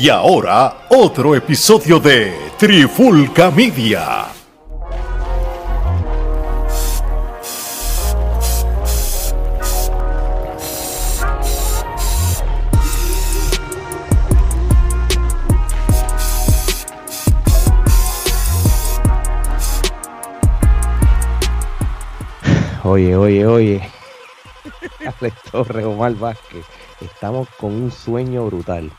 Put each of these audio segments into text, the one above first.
Y ahora, otro episodio de Trifulca Media. Oye, oye, oye. Alex Torres, Omar Vázquez. Estamos con un sueño brutal.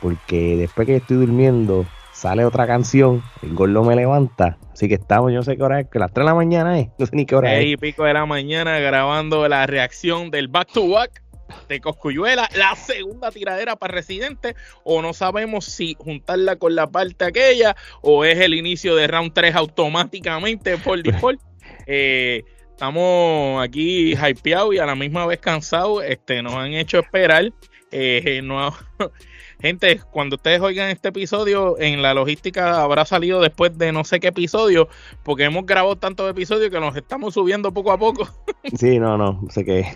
Porque después que estoy durmiendo, sale otra canción. El gordo me levanta. Así que estamos, yo no sé qué hora es, que las 3 de la mañana es. No sé ni qué hora es. y pico de la mañana grabando la reacción del back to back de Coscuyuela, la segunda tiradera para Residente, o no sabemos si juntarla con la parte aquella, o es el inicio de round 3 automáticamente por default. Eh, estamos aquí hypeados y a la misma vez cansados. Este, nos han hecho esperar. Eh, no, gente, cuando ustedes oigan este episodio, en la logística habrá salido después de no sé qué episodio, porque hemos grabado tantos episodios que nos estamos subiendo poco a poco. Sí, no, no. Sé que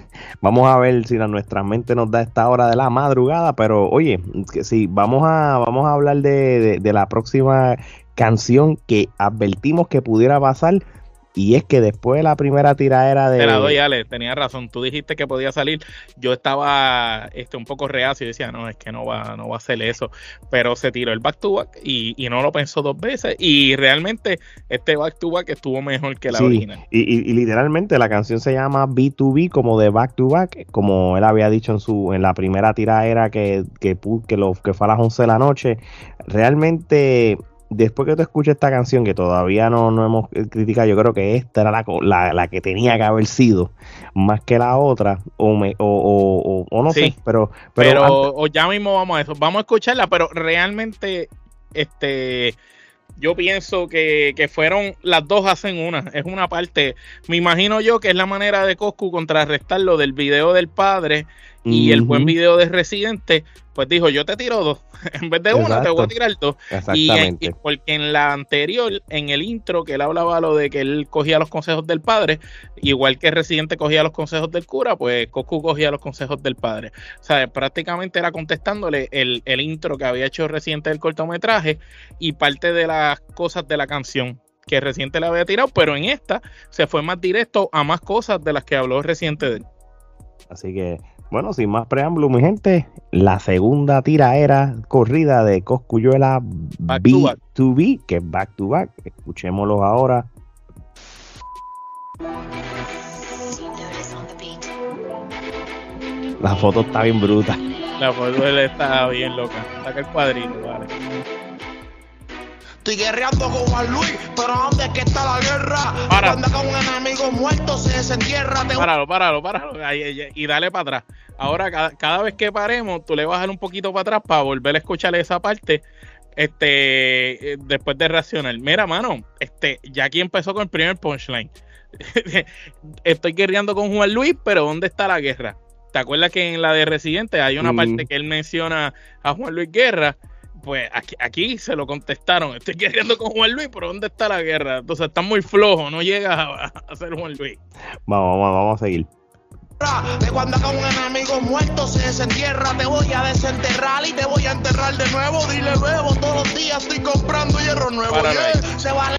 vamos a ver si la, nuestra mente nos da esta hora de la madrugada. Pero oye, que sí, vamos a, vamos a hablar de, de- de la próxima canción que advertimos que pudiera pasar. Y es que después de la primera tiradera de. Te la doy, Ale, tenía razón. Tú dijiste que podía salir. Yo estaba este, un poco reacio y decía, no, es que no va, no va a hacer eso. Pero se tiró el back to back y, y no lo pensó dos veces. Y realmente este back to back estuvo mejor que la Sí, original. Y, y- y literalmente la canción se llama B2B como de back to back, como él había dicho en su en la primera tiradera que, que, que, lo, que fue a las 11 de la noche. Realmente, después que tú escuches esta canción, que todavía no, no hemos eh, criticado, yo creo que esta era la, la, la que tenía que haber sido, más que la otra, o, me, o, o, o- o no Sí. sé, pero, pero, Pero, antes- o ya mismo vamos a eso. Vamos a escucharla, pero realmente, este, yo pienso que, que fueron las dos hacen una. Es una parte. Me imagino yo que es la manera de Coscu contrarrestar lo del video del padre y el buen video de Residente. Pues dijo, yo te tiro dos. en vez de una, te voy a Exacto. tirar dos. Y, Exactamente. y porque en la anterior, en el intro, que él hablaba lo de que él cogía los consejos del padre, igual que Residente cogía los consejos del cura, pues Coscu cogía los consejos del padre. O sea, prácticamente era contestándole el, el intro que había hecho Residente del cortometraje y parte de las cosas de la canción que Residente le había tirado, pero en esta se fue más directo a más cosas de las que habló Residente de él. Así que, bueno, sin más preámbulo, mi gente, la segunda tiraera corrida de Coscuyuela Back to back. B2B, que es back to back. Escuchémoslos ahora. La foto está bien bruta. La foto está bien loca. Saca el cuadrito, vale. Estoy guerreando con Juan Luis, pero ¿dónde es que está la guerra? Para. Cuando acá un enemigo muerto se desentierra, te Páralo, páralo, páralo. Ahí, ahí, y dale para atrás. Ahora, cada, cada vez que paremos, tú le vas a dar un poquito para atrás para volver a escuchar esa parte. Este, eh, después de reaccionar. Mira, mano, este, ya aquí empezó con el primer punchline. Estoy guerreando con Juan Luis, pero ¿dónde está la guerra? ¿Te acuerdas que en la de Residente hay una Mm. parte que él menciona a Juan Luis Guerra? Pues aquí, aquí se lo contestaron. Estoy guerreando con Juan Luis, pero ¿dónde está la guerra? Entonces está muy flojo, no llega a, a ser Juan Luis. Vamos, vamos, vamos a seguir. De cuando acá un enemigo muerto se desentierra, te voy a desenterrar y te voy a enterrar de nuevo. Dile luego, todos los días estoy comprando hierro nuevo. Yeah. ahí. Se vale.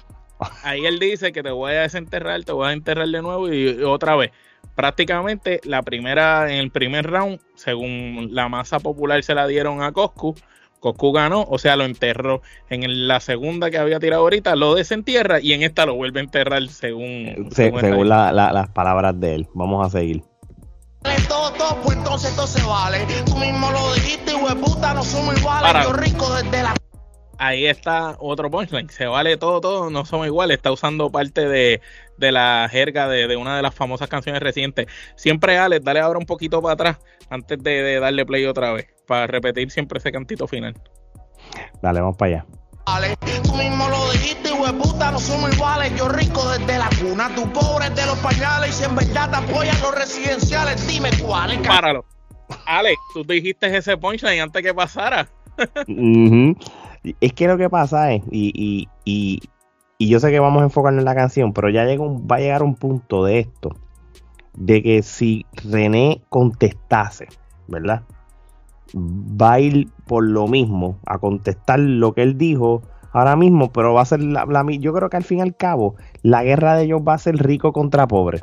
Ahí él dice que te voy a desenterrar, te voy a enterrar de nuevo y, y otra vez. Prácticamente la primera, en el primer round, según la masa popular se la dieron a Coscu, Coscu ganó, o sea, lo enterró. En la segunda que había tirado ahorita, lo desentierra y en esta lo vuelve a enterrar según, Se- según según la- la- las palabras de él. Vamos a seguir. todo, todo, pues entonces todo se vale. Tú mismo lo dijiste, hueputa, no somos iguales. Yo rico desde la ahí está otro punchline. Se vale todo, todo, no somos iguales. Está usando parte de, de la jerga de, de una de las famosas canciones recientes. Siempre, Alex, dale ahora un poquito para atrás antes de, de darle play otra vez. Para repetir siempre ese cantito final. Dale, vamos para allá. Vale, tú mismo lo dijiste, hueputa, no somos iguales. Yo rico desde la cuna, tú pobre de los pañales. Y si en verdad te apoyan los residenciales, dime cuáles. Páralo. Alex, tú dijiste ese punchline antes que pasara. Ujú. Es que lo que pasa es, y, y, y, y yo sé que vamos a enfocarnos en la canción, pero ya llega un- va a llegar un punto de esto, de que si René contestase, ¿verdad? va a ir por lo mismo, a contestar lo que él dijo ahora mismo, pero va a ser la, la- yo creo que al fin y al cabo, la guerra de ellos va a ser rico contra pobre.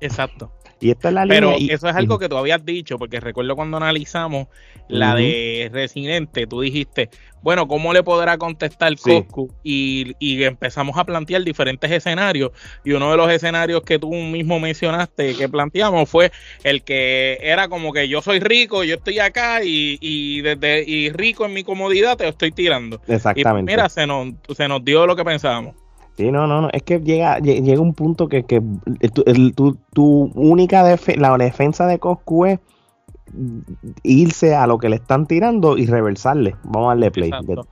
Exacto. Y esta es la Pero línea. y- eso es algo que tú habías dicho, porque recuerdo cuando analizamos la de Residente, tú dijiste, bueno, ¿cómo le podrá contestar Sí. Coscu? Y, y empezamos a plantear diferentes escenarios. Y uno de los escenarios que tú mismo mencionaste que planteamos fue el que era como que yo soy rico, yo estoy acá y, y desde y rico en mi comodidad te lo estoy tirando. Y Exactamente. mira, se nos, se nos dio lo que pensábamos. Sí, no, no, no. Es que llega, lle- llega un punto que, que tu, el- tu- tu única defe- la defensa de Coscu es irse a lo que le están tirando y reversarle. Vamos a darle play. Exacto.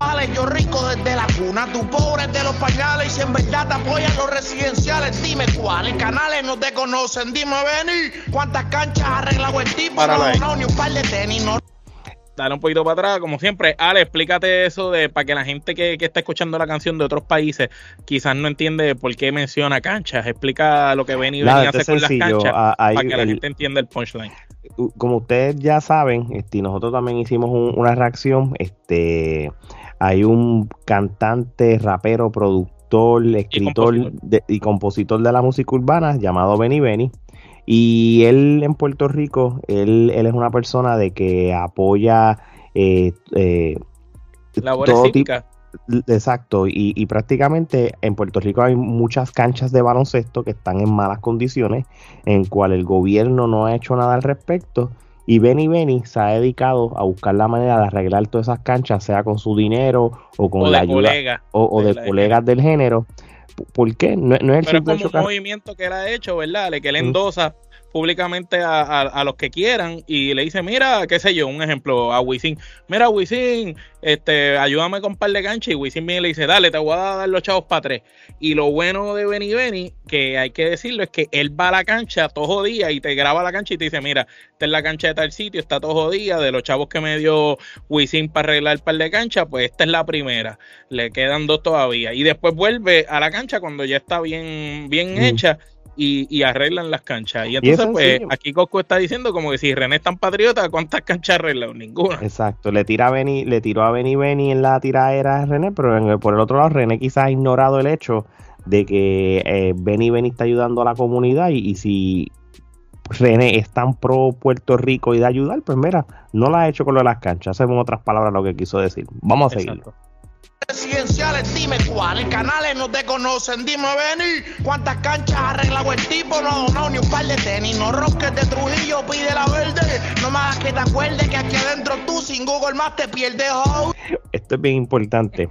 Vale, yo rico desde la cuna, tú pobre de los pañales. Y si en verdad te apoyan los residenciales, dime cuáles canales no te conocen. Dime, venir, cuántas canchas ha arreglado el tipo. Ahí. No, no, ni un par de tenis, no. Dale un poquito para atrás, como siempre. Ale, explícate eso de para que la gente que, que está escuchando la canción de otros países quizás no entiende por qué menciona canchas. Explica lo que Benny esto hace con las canchas Ah, para que la gente entienda el punchline. como ustedes ya saben, este, y nosotros también hicimos un- una reacción. Este, hay un cantante, rapero, productor, escritor compositor. de- y compositor de la música urbana llamado Benny Benny. Y él en Puerto Rico, él, él es una persona de que apoya eh, eh, Labores todo cívicas. Exacto, y, y prácticamente en Puerto Rico hay muchas canchas de baloncesto que están en malas condiciones, en cual el gobierno no ha hecho nada al respecto. Y Benny Benny se ha dedicado a buscar la manera de arreglar todas esas canchas, sea con su dinero o con O la de ayuda o, o de colegas del género. ¿Por qué? No, no es el Pero es como un movimiento que él ha hecho, ¿verdad? Que él Mm. Públicamente a, a- a los que quieran y le dice, mira, qué sé yo, un ejemplo a Wisin, mira Wisin, este, ayúdame con un par de canchas y Wisin viene y le dice, dale, te voy a dar los chavos para tres. Y lo bueno de Benny Benny, que hay que decirlo, es que él va a la cancha todo jodida y te graba la cancha y te dice, mira, esta es la cancha de tal sitio, está todo jodida, de los chavos que me dio Wisin para arreglar el par de canchas, pues esta es la primera, le quedan dos todavía. Y después vuelve a la cancha cuando ya está bien, bien Mm. hecha y, y arreglan las canchas. Y es entonces, pues, aquí Cosco está diciendo como que si René es tan patriota, ¿cuántas canchas arreglan? Ninguna. Exacto, le tira a Benny, le tiró a Benny Benny en la tiradera a René, pero en el- por el otro lado René quizás ha ignorado el hecho de que eh, Benny Benny está ayudando a la comunidad y, y si René es tan pro Puerto Rico y de ayudar, pues mira, no la ha hecho con lo de las canchas, en otras palabras lo que quiso decir. Vamos a seguir. Exacto. Residenciales, dime cuáles canales no te conocen. Dime, venir, cuántas canchas ha arreglado el tipo. No, no, ni un par de tenis. No roques de Trujillo, pide la verde. No me hagas que te acuerdes que aquí adentro tú sin Google más te pierdes. Oh. Esto es bien importante.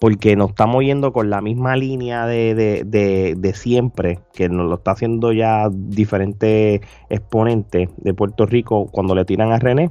Porque nos estamos yendo con la misma línea de, de, de, de siempre, que nos lo está haciendo ya diferentes exponentes de Puerto Rico cuando le tiran a René,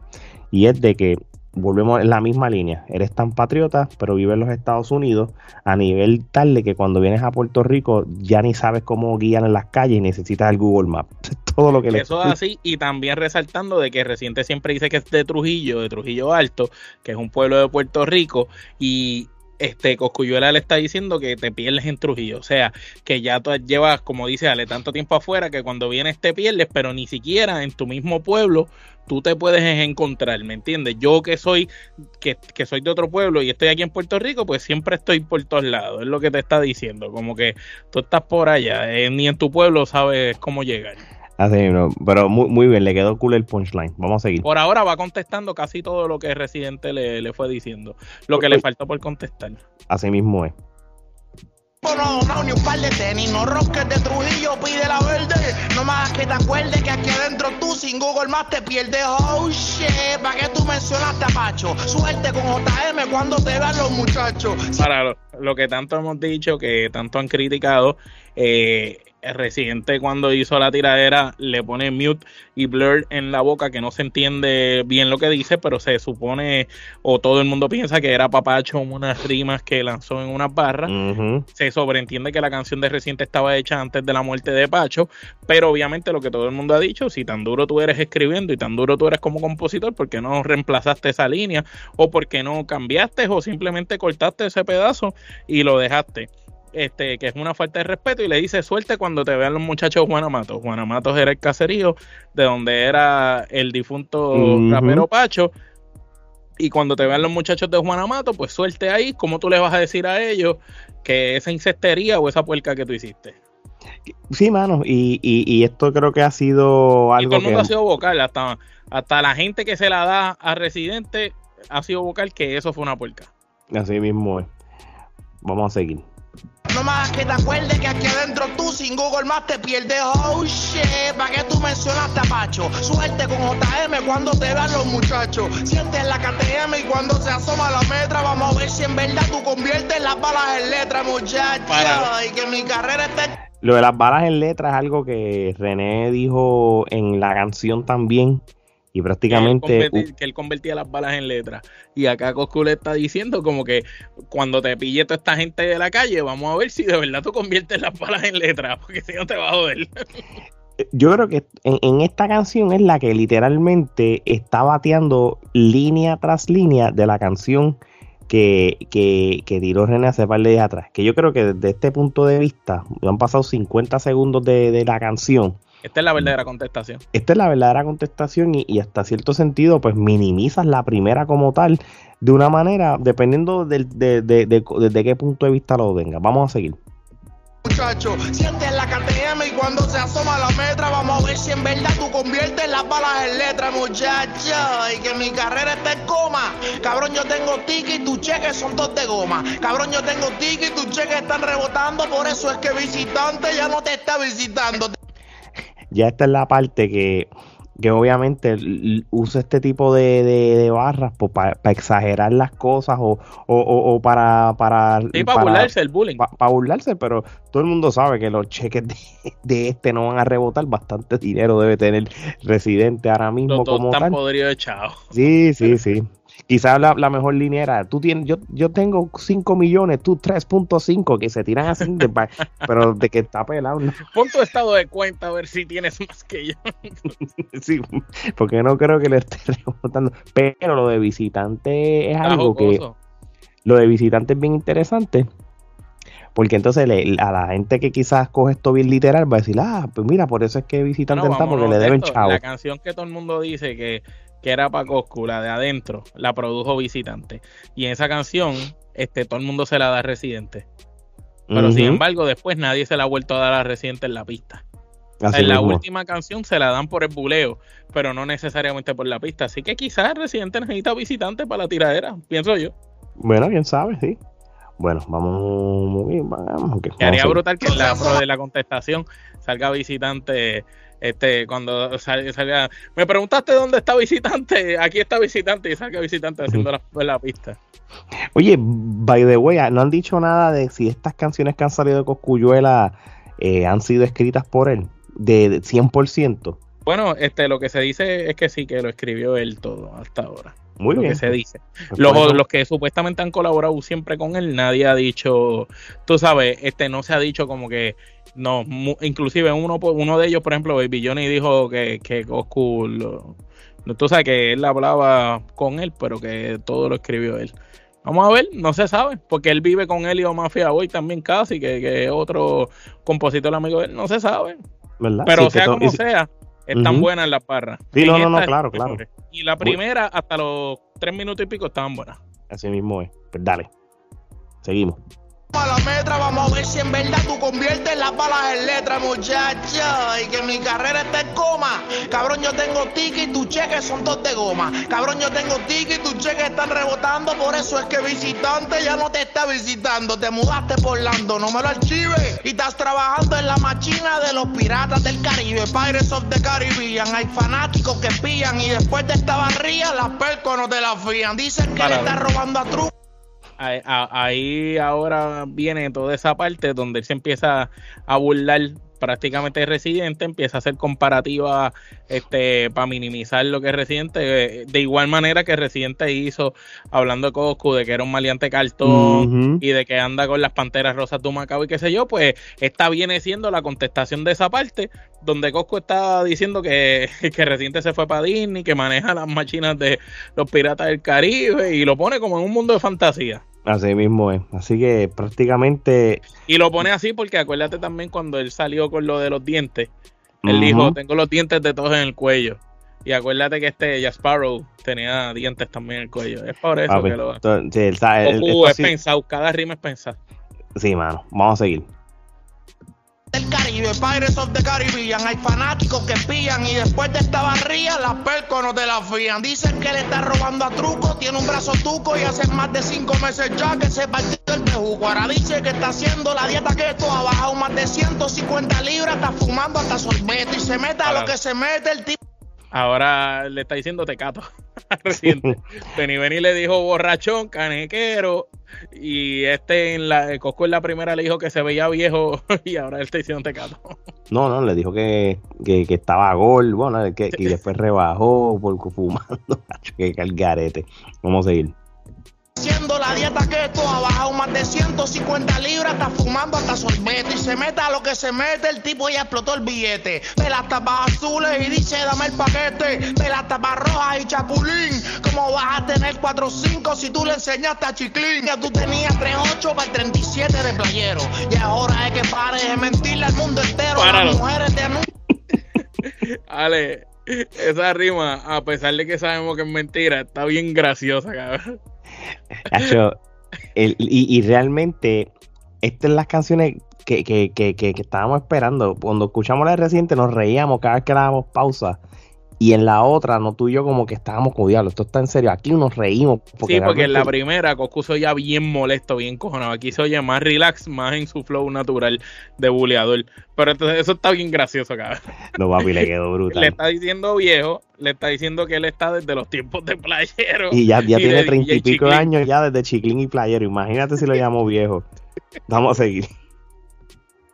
y es de que volvemos en la misma línea. Eres tan patriota, pero vives en los Estados Unidos a nivel tal de que cuando vienes a Puerto Rico ya ni sabes cómo guiar en las calles y necesitas el Google Maps. Todo lo que le Eso es así, y también resaltando de que reciente siempre dice que es de Trujillo, de Trujillo Alto, que es un pueblo de Puerto Rico, y este Coscuyuela le está diciendo que te pierdes en Trujillo, o sea, que ya tú llevas, como dice Ale, tanto tiempo afuera que cuando vienes te pierdes, pero ni siquiera en tu mismo pueblo tú te puedes encontrar, ¿me entiendes? Yo que soy que, que soy de otro pueblo y estoy aquí en Puerto Rico, pues siempre estoy por todos lados, es lo que te está diciendo, como que tú estás por allá, eh, ni en tu pueblo sabes cómo llegar. Así mismo, pero muy, muy bien, le quedó cool el punchline. Vamos a seguir. Por ahora va contestando casi todo lo que Residente le, le fue diciendo. Lo que le faltó por contestar. Así mismo es. No, no, ni un par de tenis. No roques de Trujillo, pide la verde. No hagas que te acuerdes que aquí adentro tú sin Google más te pierdes. Oh shit, ¿para qué tú mencionaste a Pacho? Suerte con JM cuando te vean los muchachos. Para lo, lo que tanto hemos dicho, que tanto han criticado, eh, el Residente cuando hizo la tiradera le pone mute y blur en la boca que no se entiende bien lo que dice, pero se supone o todo el mundo piensa que era Papacho unas rimas que lanzó en unas barras. Se sobreentiende que la canción de Reciente estaba hecha antes de la muerte de Pacho, pero obviamente lo que todo el mundo ha dicho, si tan duro tú eres escribiendo y tan duro tú eres como compositor, ¿por qué no reemplazaste esa línea? ¿O por qué no cambiaste o simplemente cortaste ese pedazo y lo dejaste? Este, que es una falta de respeto, y le dice suerte cuando te vean los muchachos Juan Amato. Juan Amato era el caserío de donde era el difunto Ujú. rapero Pacho. Y cuando te vean los muchachos de Juan Amato, pues suerte ahí. ¿Cómo tú le vas a decir a ellos que esa incestería o esa puerca que tú hiciste? Sí, mano, y, y, y esto creo que ha sido Y todo algo el mundo que... ha sido vocal, hasta, hasta la gente que se la da a Residente ha sido vocal que eso fue una puerca. Así mismo es. Vamos a seguir. No más que te acuerdes que aquí adentro tú sin Google Maps te pierdes. Oh shit, ¿para qué tú mencionaste a Pacho? Suerte con JM cuando te vean los muchachos. Sientes la KTM y cuando se asoma la metra, vamos a ver si en verdad tú conviertes las balas en letras, muchacho. Para. Y que mi carrera esté Lo de las balas en letras es algo que René dijo en la canción también. Y prácticamente... que él, convertí- que él convertía las balas en letras. Y acá Coscu le está diciendo como que cuando te pille toda esta gente de la calle, vamos a ver si de verdad tú conviertes las balas en letras, porque si no te va a joder. Yo creo que en, en esta canción es la que literalmente está bateando línea tras línea de la canción que, que, que tiró René hace par de días atrás. Que yo creo que desde este punto de vista, han pasado 50 segundos de, de la canción. Esta es la verdadera contestación. Esta es la verdadera contestación y, y hasta cierto sentido, pues minimizas la primera como tal de una manera, dependiendo del- de, de, de- desde qué punto de vista lo venga. Vamos a seguir. muchacho. Sientes la KTM y cuando se asoma la metra, vamos a ver si en verdad tú conviertes las balas en letras, muchacho. Y que mi carrera está en coma. Cabrón, yo tengo ticket y tus cheques son dos de goma. Cabrón, yo tengo ticket y tus cheques están rebotando. Por eso es que visitante ya no te está visitando. Ya esta es la parte que, que obviamente usa este tipo de, de- de barras para exagerar las cosas o, o- o- o para para, Sí, para burlarse el bullying. pa- pa burlarse, pero todo el mundo sabe que los cheques de, de este no van a rebotar, bastante dinero debe tener residente ahora mismo Los como están tal. podridos echados. Sí, sí, sí. Quizás la, la mejor línea era, tú tienes, yo, yo tengo 5 millones, tú 3.5, que se tiran así, de pero de que está pelado, ¿no? Pon tu estado de cuenta a ver si tienes más que yo. Sí, porque no creo que le esté rebotando. Pero lo de visitante es Está algo que. Lo de visitante es bien interesante. Porque entonces le- a la gente que quizás coge esto bien literal va a decir, ah, pues mira, por eso es que visitante No, está, porque le de deben chavo. La canción que todo el mundo dice que, que era para Coscu, la de adentro, la produjo Visitante. Y en esa canción, este, todo el mundo se la da a Residente. Pero sin embargo, después nadie se la ha vuelto a dar a Residente en la pista. así en la última canción se la dan por el buleo, pero no necesariamente por la pista. Así que quizás Residente necesita Visitante para la tiradera, pienso yo. Bueno, quién sabe, sí. Bueno, vamos muy bien, vamos. haría vamos a- brutal que en la pro de la contestación salga visitante. Este, cuando sal- salga, me preguntaste dónde está visitante, aquí está visitante y salga visitante haciendo la, en la pista. Oye, by the way, no han dicho nada de si estas canciones que han salido de Coscuyuela eh, han sido escritas por él, de, de 100%. Bueno, este, lo que se dice es que sí, que lo escribió él todo hasta ahora. Muy lo bien. que se dice. Pues Los, los que supuestamente han colaborado siempre con él, nadie ha dicho, tú sabes, este no se ha dicho como que no, mu- inclusive uno uno de ellos, por ejemplo, Baby Johnny dijo que, que Coscu, lo- tú sabes que él hablaba con él, pero que todo lo escribió él. Vamos a ver, no se sabe, porque él vive con Elio Mafia hoy también casi, que, que es otro compositor amigo de él, no se sabe. ¿verdad? Pero Sí, sea como sea, están Ujú. buenas las barras. Sí, En no, no, no, claro, claro. Y la primera, hasta los tres minutos y pico, estaban buenas. Así mismo es. Pues dale. Seguimos. A la metra, vamos a ver si en verdad tú conviertes las balas en letras, muchacho. Y que mi carrera está en coma. Cabrón, yo tengo ticket y tus cheques son dos de goma. Cabrón, yo tengo ticket y tus cheques están rebotando. Por eso es que visitante ya no te está visitando. Te mudaste por Lando, no me lo archives. Y estás trabajando en la machina de los piratas del Caribe. Pirates of the Caribbean. Hay fanáticos que pillan y después de esta barría, las percos no te las fían. Dicen que Para le estás robando a Trump. Ahí, ahora viene toda esa parte donde él se empieza a burlar prácticamente de Residente, empieza a hacer comparativa este, para minimizar lo que es Residente, eh, de igual manera que Residente hizo hablando de Coscu, de que era un maleante cartón y de que anda con las panteras rosas de Macao y qué sé yo, pues esta viene siendo la contestación de esa parte, donde Coscu está diciendo que, que Residente se fue para Disney, que maneja las máquinas de los piratas del Caribe y lo pone como en un mundo de fantasía. Así mismo es. Así que prácticamente. Y lo pone así porque acuérdate también cuando él salió con lo de los dientes. Él dijo: Tengo los dientes de todos en el cuello. Y acuérdate que este Jasparrow tenía dientes también en el cuello. Es por eso que lo. Sí, el, es pensado, cada rima es pensado. Sí, mano. Vamos a seguir del Caribe, Pirates of the Caribbean. Hay fanáticos que pillan y después de esta barría, las percos no te la fían. Dicen que le está robando a truco, tiene un brazo tuco y hace más de cinco meses ya que se partió el bejuco. Ahora dice que está haciendo la dieta keto, ha bajado más de 150 libras, está fumando hasta sorbeto y se mete a lo que se mete el tipo. Ahora le está diciendo tecato. Reciente. Benny Benny le dijo borrachón, canequero. Y este en la Cosco en la primera le dijo que se veía viejo y ahora él está diciendo tecato. No, no, le dijo que, que, estaba gol, bueno, que, y después rebajó por fumando. que el garete. Vamos a seguir. Haciendo la dieta keto, ha bajado más de 150 libras, está fumando hasta sorbeto y se mete a lo que se mete, el tipo ya explotó el billete. Ve las tapas azules y dice dame el paquete, ve las tapas rojas y chapulín. ¿Cómo vas a tener 4 o 5 si tú le enseñaste a Chiclín? Ya tú tenías 3-8 para el 37 de playero. Y ahora es que pares de mentirle al mundo entero. Las mujeres de Ale, esa rima, a pesar de que sabemos que es mentira, está bien graciosa, cabrón y, realmente, estas son las canciones que, que, que, que, estábamos esperando. Cuando escuchamos la reciente, nos reíamos cada vez que dábamos pausa y en la otra, no tú y yo como que estábamos con esto está en serio, aquí nos reímos. Porque sí, porque en la primera Coscu se oía bien molesto, bien cojonado, aquí se oye más relax, más en su flow natural de buleador, pero entonces eso está bien gracioso, cabrón. No, papi, le quedó brutal. le está diciendo viejo, le está diciendo que él está desde los tiempos de playero. Y ya, ya tiene treinta y pico de años ya desde chiclín y playero, imagínate si lo llamo viejo. Vamos a seguir.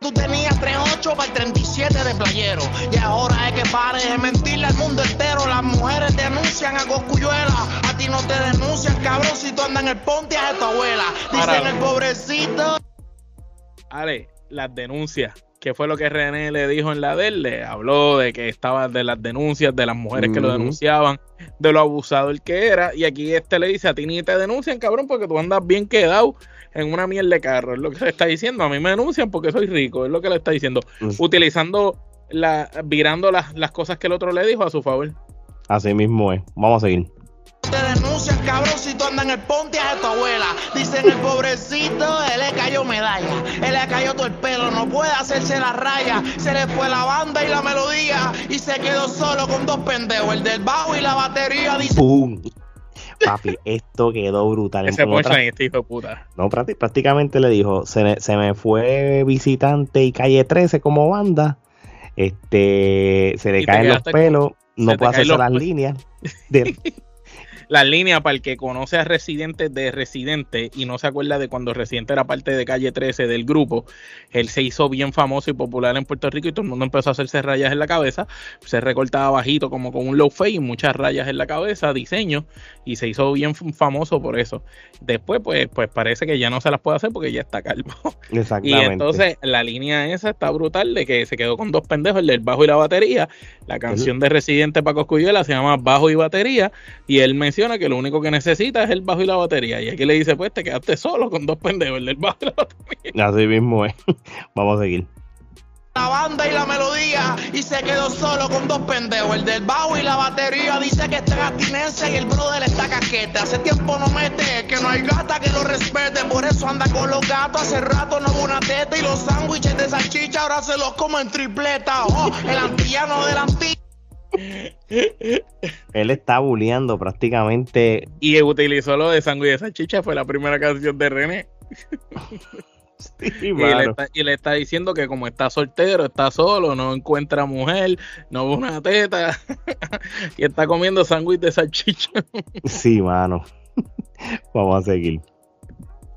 Tú tenías 38 para el 37 de playero. Y ahora es que pares de mentirle al mundo entero. Las mujeres denuncian a Coscuyuela. A ti no te denuncian, cabrón, si tú andas en el ponte a tu abuela. Dicen el pobrecito. Ale, las denuncias. ¿Qué fue lo que René le dijo en la de él? Le habló de que estaba de las denuncias de las mujeres que lo denunciaban, de lo abusador que era. Y aquí este le dice: A ti ni te denuncian, cabrón, porque tú andas bien quedado en una miel de carro. Es lo que le está diciendo. A mí me denuncian porque soy rico. Es lo que le está diciendo. Utilizando, la, virando las, las cosas que el otro le dijo a su favor. Así mismo es. Vamos a seguir. Te denuncian, cabrón, si tú andas en el ponte a tu abuela. Dicen el pobrecito, él le cayó medalla. Él le cayó todo el pelo, no puede hacerse la raya. Se le fue la banda y la melodía. Y se quedó solo con dos pendejos, el del bajo y la batería. Dice. Papi, esto quedó brutal. Ese otra... este hijo de puta. No, prácticamente le dijo, se, me fue visitante y calle 13 como banda. Este, se le caen los pelos, no puede hacerse las líneas. De, la línea para el que conoce a Residente de Residente y no se acuerda de cuando Residente era parte de Calle 13 del grupo, él se hizo bien famoso y popular en Puerto Rico y todo el mundo empezó a hacerse rayas en la cabeza, se recortaba bajito como con un low fade y muchas rayas en la cabeza, diseño, y se hizo bien famoso por eso. Después, pues, pues parece que ya no se las puede hacer porque ya está calvo. Exactamente. Y entonces la línea esa está brutal de que se quedó con dos pendejos, el del bajo y la batería. La canción de Residente Paco Cuyuela se llama Bajo y Batería y él me que lo único que necesita es el bajo y la batería. Y aquí le dice, pues te quedaste solo con dos pendejos, el del bajo y la batería. Así mismo es. Vamos a seguir la banda y la melodía y se quedó solo con dos pendejos, el del bajo y la batería. Dice que está en abstinencia y el brother está caquete. Hace tiempo no mete, que no hay gata que lo respete, por eso anda con los gatos. Hace rato no hubo una teta y los sándwiches de salchicha ahora se los como en tripleta. Oh, el antillano del antillano. Él está bulleando prácticamente. Y utilizó lo de sangre de salchicha, fue la primera canción de René. y, le está, diciendo que como está soltero, está solo, no encuentra mujer, no ve una teta y está comiendo sándwich de salchicha. sí, mano. Vamos a seguir.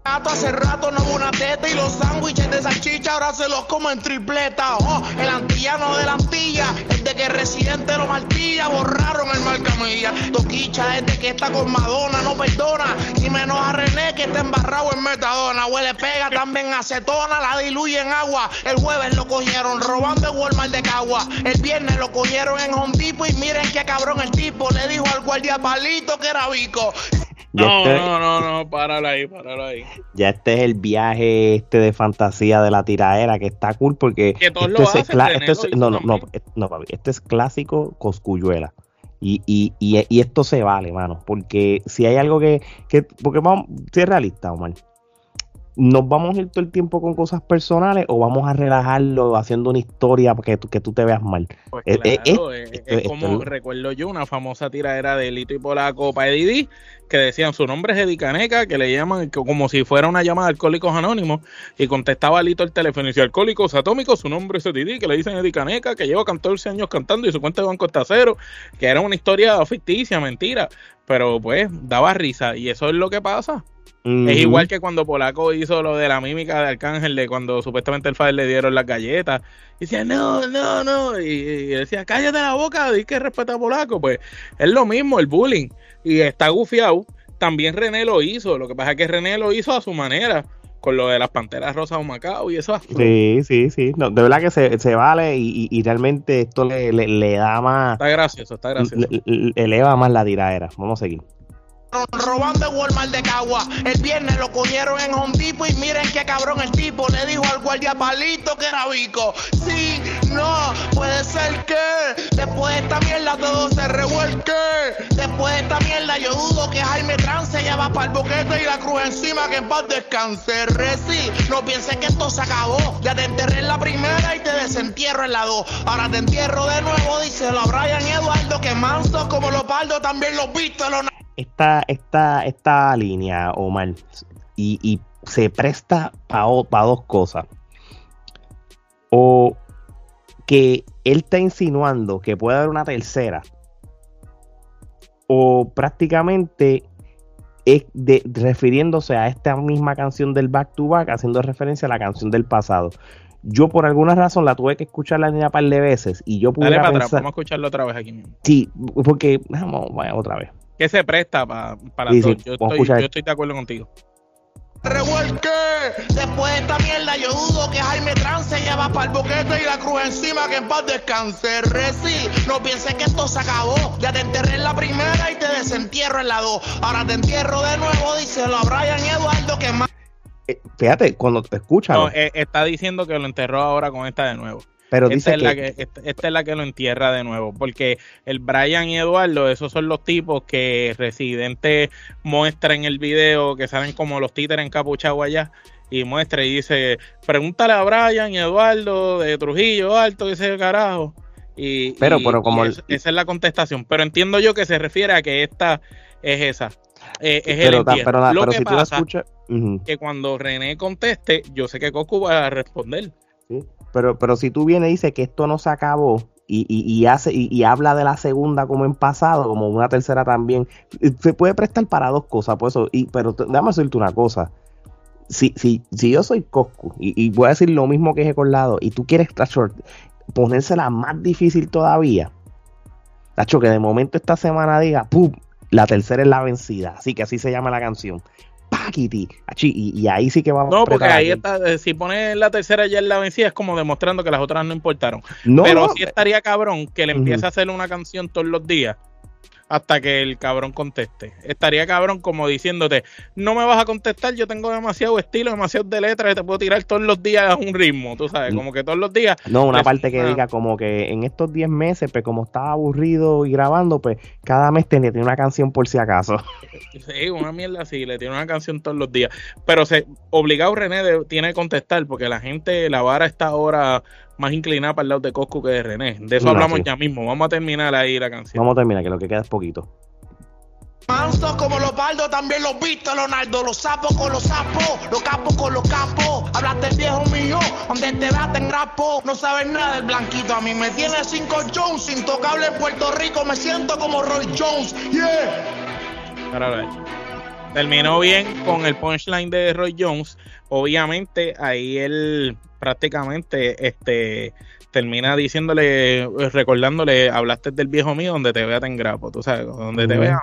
Hace rato no hubo una teta y los sándwiches de salchicha ahora se los como en tripleta. Oh, el antillano de la antilla, el de que residente lo martilla, borraron el marcamilla. Toquicha es de que está con Madonna, no perdona. Y menos a René que está embarrado en metadona. Huele pega, también acetona, la diluye en agua. El jueves lo cogieron robando en Walmart de Cagua. El viernes lo cogieron en Home y miren qué cabrón el tipo le dijo al guardia palito que era bico No, este, no, no, no, páralo ahí, páralo ahí. Ya este es el viaje este de fantasía de la tiraera que está cool porque que todos lo este hacen, este es, no, no, no, no, papi, este es clásico Coscuyuela. Y, y, y, y, esto se vale, mano, porque si hay algo que, que porque vamos, si es realista, Omar, ¿nos vamos a ir todo el tiempo con cosas personales o vamos a relajarlo haciendo una historia para que, tú, que tú te veas mal? Pues claro, es, como recuerdo yo una famosa tiradera de Lito y Polaco para Eddie que decían su nombre es Eddie Caneca, que le llaman como si fuera una llamada de Alcohólicos Anónimos y contestaba Lito el teléfono y decía Alcohólicos Atómicos, su nombre es Eddie, que le dicen Eddie Caneca, que lleva 14 años cantando y su cuenta de banco está cero, que era una historia ficticia, mentira, pero pues daba risa y eso es lo que pasa. Es igual que cuando Polaco hizo lo de la mímica de Arcángel, de cuando supuestamente el padre le dieron las galletas. Y decía, no, no, no. Y, decía, cállate la boca, di que respeta a Polaco. Pues es lo mismo, el bullying. Y está gufiado. También René lo hizo. Lo que pasa es que René lo hizo a su manera. Con lo de las panteras rosas o Macao y eso. Sí, sí, sí. No, de verdad que se, se vale y, y, realmente esto le, le, le, da más. Está gracioso, está gracioso. eleva más la tiraera. Vamos a seguir robando Walmart de Cagua. El viernes lo cogieron en Home Depot y miren qué cabrón el tipo le dijo al guardia palito que era bico. Sí, no, puede ser que después de esta mierda todo se revuelque. Después de esta mierda yo dudo que Jaime Trance ya va para el boquete y la cruz encima que en paz descanse. Reci, no pienses que esto se acabó. Ya te enterré en la primera y te desentierro en la dos. Ahora te entierro de nuevo, díselo a Brian Eduardo que manso como los paldos también los viste los esta, esta, esta línea, Omar, y, y se presta para dos cosas. O que él está insinuando que puede haber una tercera. O prácticamente es de, refiriéndose a esta misma canción del back to back, haciendo referencia a la canción del pasado. Yo por alguna razón la tuve que escuchar la niña un par de veces y yo pude pensar... vamos a escucharlo otra vez aquí mismo. Sí, porque vamos, vaya otra vez que se presta para todo. yo, estoy, yo estoy de acuerdo contigo. Revuelque, después de esta mierda yo dudo que Jaime Trance ya va para el boquete y la cruz encima que en paz descanse. Reci, no pienses que esto se acabó. Ya te enterré en la primera y te desentierro en la dos. Ahora te entierro de nuevo, díselo a Brian Eduardo que más. Eh, fíjate, cuando te escuchas. No, eh, está diciendo que lo enterró ahora con esta de nuevo. Pero esta, dice es la que, esta, es la que lo entierra de nuevo, porque el Brian y Eduardo, esos son los tipos que Residente muestra en el video, que salen como los títeres encapuchados allá, y muestra y dice, pregúntale a Brian y Eduardo de Trujillo Alto, ese carajo. Y, pero, pero como esa es la contestación. Pero entiendo yo que se refiere a que esta es esa. Eh, es el pero, Lo que pasa que cuando René conteste, yo sé que Coco va a responder. Pero, pero si tú vienes y dices que esto no se acabó y, y, hace, y, habla de la segunda como en pasado, como una tercera también, se puede prestar para dos cosas, por eso. Y, pero déjame decirte una cosa. Si, si, si yo soy Coscu y, voy a decir lo mismo que he lado y tú quieres ponérsela más difícil todavía, Tacho, que de momento esta semana diga, ¡pum! La tercera es la vencida. Así que así se llama la canción. Y, ahí sí que vamos No, porque ahí está, eh, si pones la tercera ya en la vencida, es como demostrando que las otras no importaron. Pero sí estaría cabrón que le empiece a hacer una canción todos los días hasta que el cabrón conteste. Estaría cabrón como diciéndote, no me vas a contestar, yo tengo demasiado estilo, demasiado de letras, te puedo tirar todos los días a un ritmo, tú sabes, como que todos los días. No, una parte que diga como que en estos 10 meses, pues como estaba aburrido y grabando, pues cada mes tenía, una canción por si acaso. Sí, una mierda así, le tiene una canción todos los días. Pero se obligado René tiene que contestar porque la gente, la vara está ahora más inclinada para el lado de Coscu que de René. De eso hablamos ya mismo. Vamos a terminar ahí la canción. Vamos a terminar, que lo que queda es poquito. Mansos como los baldos, también los viste, Leonardo. Los sapos con los sapos, los capos con los capos. Hablaste viejo mío, donde te en rapo. No sabes nada del blanquito. A mí me tiene cinco Jones, intocable en Puerto Rico. Me siento como Roy Jones. Yeah. Terminó bien con el punchline de Roy Jones. Obviamente, ahí él prácticamente este termina diciéndole, recordándole, hablaste del viejo mío donde te vea en grapo, tú sabes, donde te vea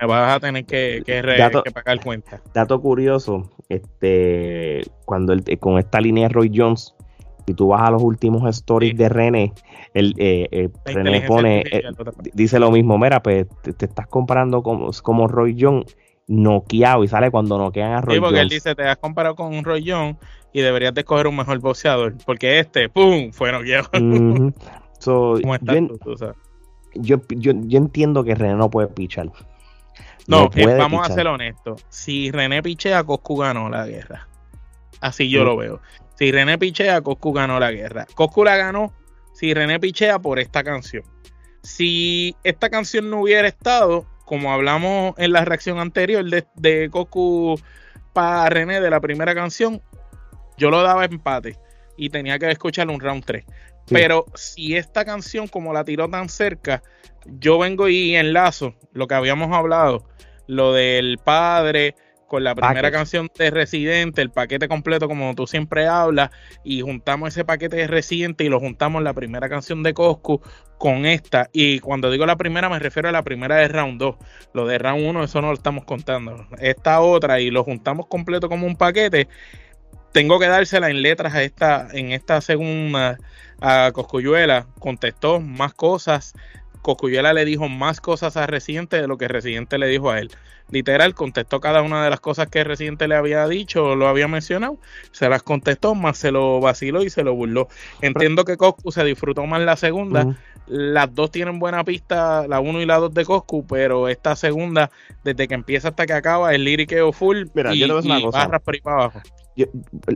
me vas a tener que, que, pagar cuenta. Dato curioso, este cuando el, con esta línea de Roy Jones, si tú vas a los últimos stories de René, el, eh, eh, René pone, eh, dice lo mismo, mira, pues te, estás comprando como, como Roy Jones noqueado y sale cuando noquean a Roy Sí, porque él Jones. dice, te has comparado con un Roy Jones y deberías de escoger un mejor boxeador, porque este, ¡pum!, fue noqueado. Ujú. So, ¿Cómo yo, en- tú, tú yo, yo, yo entiendo que René no puede pichar. No, eh, puede vamos a ser honestos. Si René pichea, Coscu ganó la guerra. Así yo Mm. lo veo. Si René pichea, Coscu ganó la guerra. Coscu la ganó si René pichea por esta canción. Si esta canción no hubiera estado, como hablamos en la reacción anterior de, de Coscu para René de la primera canción, yo lo daba empate y tenía que escuchar un round 3. Sí. Pero si esta canción, como la tiró tan cerca, yo vengo y enlazo lo que habíamos hablado, lo del padre con la primera canción de Residente, el paquete completo como tú siempre hablas, y juntamos ese paquete de Residente y lo juntamos la primera canción de Coscu con esta. Y cuando digo la primera me refiero a la primera de Round 2. Lo de Round 1 eso no lo estamos contando. Esta otra y lo juntamos completo como un paquete. Tengo que dársela en letras a esta, en esta segunda a Coscuyuela. Contestó más cosas. Coscuyuela le dijo más cosas a Residente de lo que Residente le dijo a él. Literal, contestó cada una de las cosas que Residente le había dicho lo había mencionado. Se las contestó, más se lo vaciló y se lo burló. Entiendo que Coscu se disfrutó más la segunda. Las dos tienen buena pista, la 1 y la 2 de Coscu, pero esta segunda, desde que empieza hasta que acaba, el liriqueo full Mira, y, yo una y cosa. barras por ahí para abajo. Yo-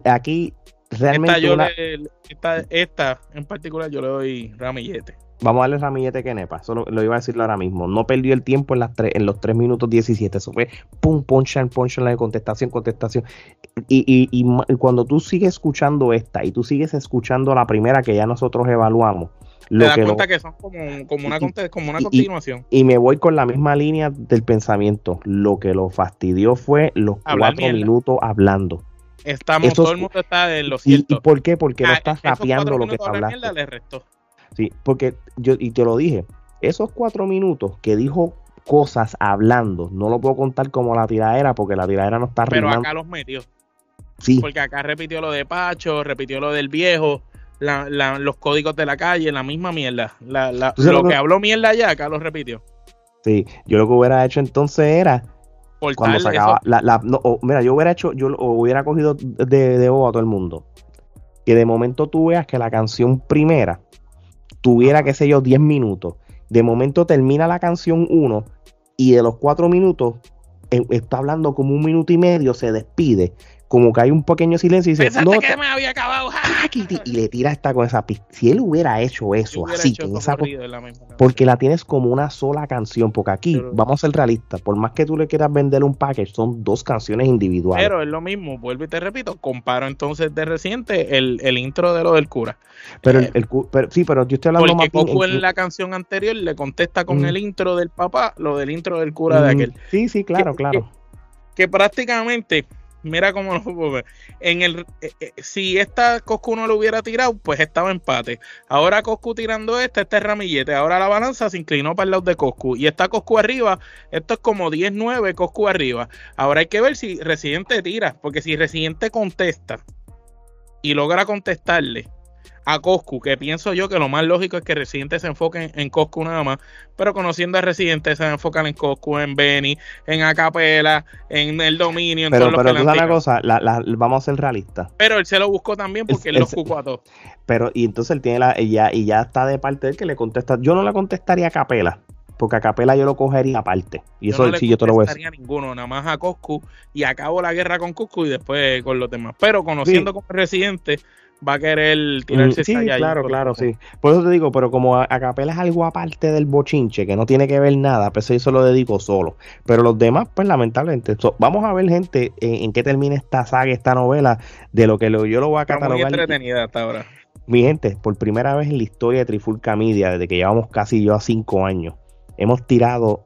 aquí realmente Esta, yo una- le- esta, esta en particular yo le doy ramillete. Vamos a darle ramillete que nepa, eso lo, lo iba a decirlo ahora mismo. No perdió el tiempo en las tres, en los 3 minutos 17. Eso fue pum, punchline, punchline, contestación, contestación. Y, y, y cuando tú sigues escuchando esta y tú sigues escuchando la primera que ya nosotros evaluamos, Te lo das que lo- cuenta que son como, como una, y- como una continuación. y me voy con la misma línea del pensamiento. Lo que lo fastidió fue los Hablar cuatro mierda. minutos hablando. Estamos, todo el mundo está en lo ¿Y, cierto. y por qué? Porque no Ah, estás esos rapeando lo que te de la le restó. Sí, porque yo, y te lo dije, esos cuatro minutos que dijo cosas hablando, no lo puedo contar como la tiradera, porque la tiradera no está Pero rimando. acá los metió. Sí, Porque acá repitió lo de Pacho, repitió lo del viejo, la- la- los códigos de la calle, la misma mierda. La, lo que que- habló mierda allá, acá lo repitió. sí. Yo lo que hubiera hecho entonces era, cuando sacaba, la, la- no, o, mira, yo hubiera hecho, yo lo- o hubiera cogido de, de bobo a todo el mundo. Que de momento tú veas que la canción primera tuviera, qué sé yo, 10 minutos. De momento termina la canción 1 y de los 4 minutos eh, está hablando como un minuto y medio, se despide. Como que hay un pequeño silencio y dice, Pensaste no, que me había acabado. ¡ja! y, le tira esta con esa pista. Si él hubiera hecho eso, hubiera así, hecho que en esa co- corrido la porque la tienes como una sola canción, porque aquí, Pero- vamos a ser realistas, por más que tú le quieras vender un package, son dos canciones individuales. Pero es lo mismo, vuelvo y te repito, comparo entonces de reciente el, el intro de lo del cura. Pero, Eh, el, pero- sí, pero yo estoy hablando Porque más bien Coco en- en la canción anterior le contesta con Mm. el intro del papá, lo del intro del cura de Mm, aquel. Sí, sí, claro, Que- claro. Que prácticamente, mira cómo lo. En el, eh, eh, si esta Coscu no lo hubiera tirado, pues estaba empate. Ahora Coscu tirando esta, este es ramillete. Ahora la balanza se inclinó para el lado de Coscu. Y está Coscu arriba. Esto es como 10-9 Coscu arriba. Ahora hay que ver si Residente tira. Porque si Residente contesta y logra contestarle a Coscu, que pienso yo que lo más lógico es que Residente se enfoque en, Coscu nada más, pero conociendo a Residente se enfocar en Coscu, en Benny, en Acapela, en el dominio, en Pero, todos pero tú sabes tirado. cosa, la- la- vamos a ser realistas. Pero él se lo buscó también porque Es- él los cucó a todos. Pero, y entonces él tiene la, y ya, y ya está de parte de él que le contesta. Yo no le contestaría a Capela, porque a Capela yo lo cogería aparte. Y eso no sí yo te lo voy a decir. contestaría a ninguno, nada más a Coscu y acabo la guerra con Coscu y después con los demás. Pero conociendo Sí. como Residente, va a querer tirarse Mm, Sí, esa claro, claro, sí. Por eso te digo, pero como a, a Capela es algo aparte del bochinche, que no tiene que ver nada, pues eso lo dedico solo. Pero los demás, pues lamentablemente, so- vamos a ver, gente, en, en qué termina esta saga, esta novela, de lo que lo- yo lo voy a Está muy catalogar. entretenida hasta ahora. Mi gente, por primera vez en la historia de Trifulca Media, desde que llevamos casi yo a cinco años, hemos tirado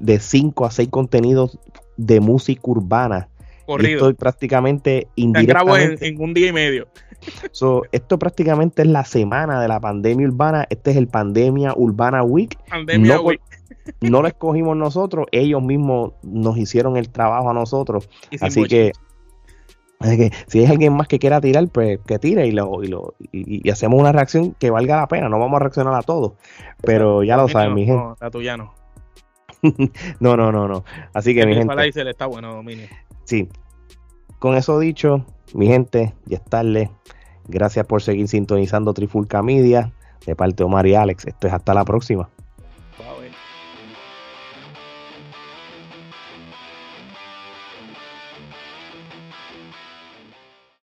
de cinco a seis contenidos de música urbana. Corrido. esto prácticamente grabado en, indirectamente. en un día y medio. So, esto prácticamente es la semana de la pandemia urbana. Este es el Pandemia Urbana Week. Pandemia, No, güey. No lo escogimos nosotros, ellos mismos nos hicieron el trabajo a nosotros. Así que, así que si hay alguien más que quiera tirar, pues que tire y, lo, y, lo, y, y hacemos una reacción que valga la pena. No vamos a reaccionar a todo, pero ya lo saben, no, mi gente. no, la tuya no. no, no, no, no. Así que, El mi gente. Está bueno, Dominio. Sí. Con eso dicho, mi gente, ya es tarde. Gracias por seguir sintonizando Trifulca Media. De parte de Omar y Alex. Esto es hasta la próxima.